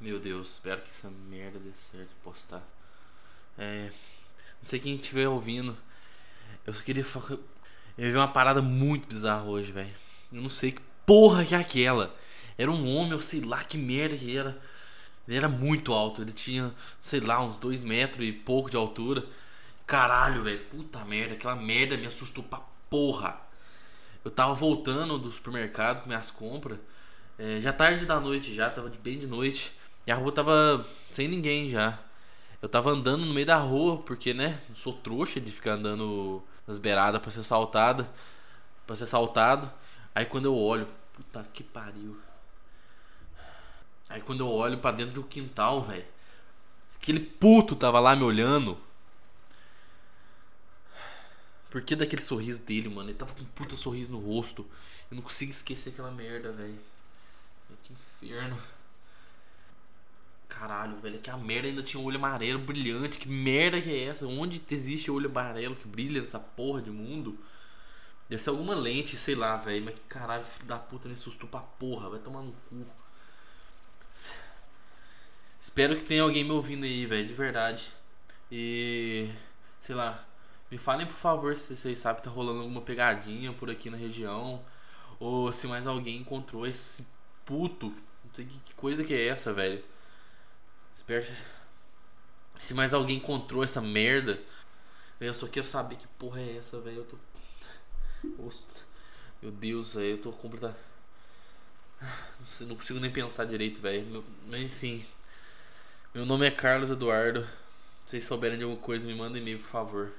Meu Deus, espero que essa merda dê certo postar. É. Não sei quem estiver ouvindo. Eu só queria falar. Eu vi uma parada muito bizarra hoje, velho. Eu não sei que porra que é aquela. Era um homem, eu sei lá que merda que era. Ele era muito alto, ele tinha, sei lá, uns dois metros e pouco de altura. Caralho, velho, puta merda, aquela merda me assustou pra porra. Eu tava voltando do supermercado com minhas compras, é, já tarde da noite já, tava bem de noite. E a rua tava sem ninguém já. Eu tava andando no meio da rua, porque, né, sou trouxa de ficar andando nas beiradas pra ser assaltado. Pra ser assaltado. Aí quando eu olho, puta que pariu. Aí quando eu olho para dentro do quintal, velho, aquele puto tava lá me olhando. Por que daquele sorriso dele, mano? Ele tava com um puta sorriso no rosto. Eu não consigo esquecer aquela merda, velho. Que inferno. Caralho, velho, que a merda ainda tinha um olho amarelo brilhante. Que merda que é essa? Onde existe olho amarelo que brilha nessa porra de mundo? Deve ser alguma lente, sei lá, velho. Mas caralho, filho da puta me assustou pra porra. Vai tomar no cu. Espero que tenha alguém me ouvindo aí, velho, de verdade. E. Sei lá. Me falem, por favor, se vocês sabem que tá rolando alguma pegadinha por aqui na região. Ou se mais alguém encontrou esse puto. Não sei que coisa que é essa, velho. Espero. Se mais alguém encontrou essa merda. Eu só quero saber que porra é essa, velho. Eu tô. Meu Deus, velho. Eu tô completamente. Não consigo nem pensar direito, velho. Mas enfim. Meu nome é Carlos Eduardo. Se vocês souberem de alguma coisa, me mandem e-mail, por favor.